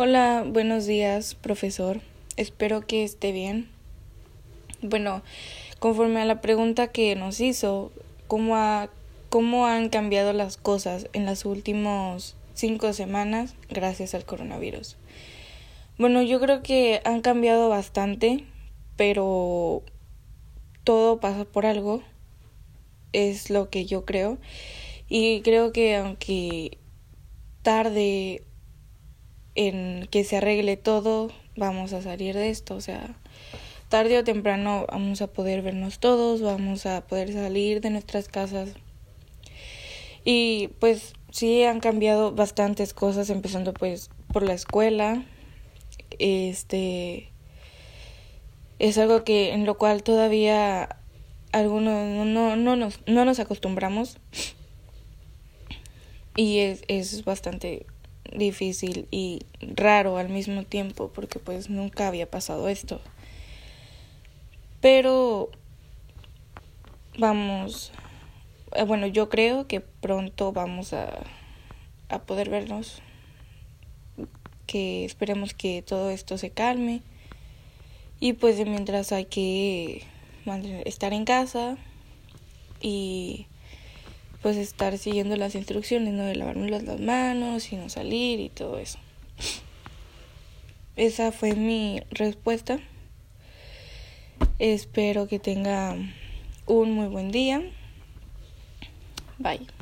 Hola, buenos días, profesor. Espero que esté bien. Bueno, conforme a la pregunta que nos hizo, ¿cómo, cómo han cambiado las cosas en las últimas cinco semanas gracias al coronavirus? Bueno, yo creo que han cambiado bastante, pero todo pasa por algo, es lo que yo creo. Y creo que aunque tarde en que se arregle todo, vamos a salir de esto, o sea, tarde o temprano vamos a poder vernos todos, vamos a poder salir de nuestras casas. Y pues sí han cambiado bastantes cosas, empezando pues por la escuela. Este es algo que en lo cual todavía algunos no, no, nos, no nos acostumbramos y es, es bastante difícil y raro al mismo tiempo porque pues nunca había pasado esto. Pero vamos, eh, bueno, yo creo que pronto vamos a, a poder vernos, que esperemos que todo esto se calme y pues de mientras hay que estar en casa y pues estar siguiendo las instrucciones, ¿no? De lavarme las manos y no salir y todo eso. Esa fue mi respuesta. Espero que tenga un muy buen día. Bye.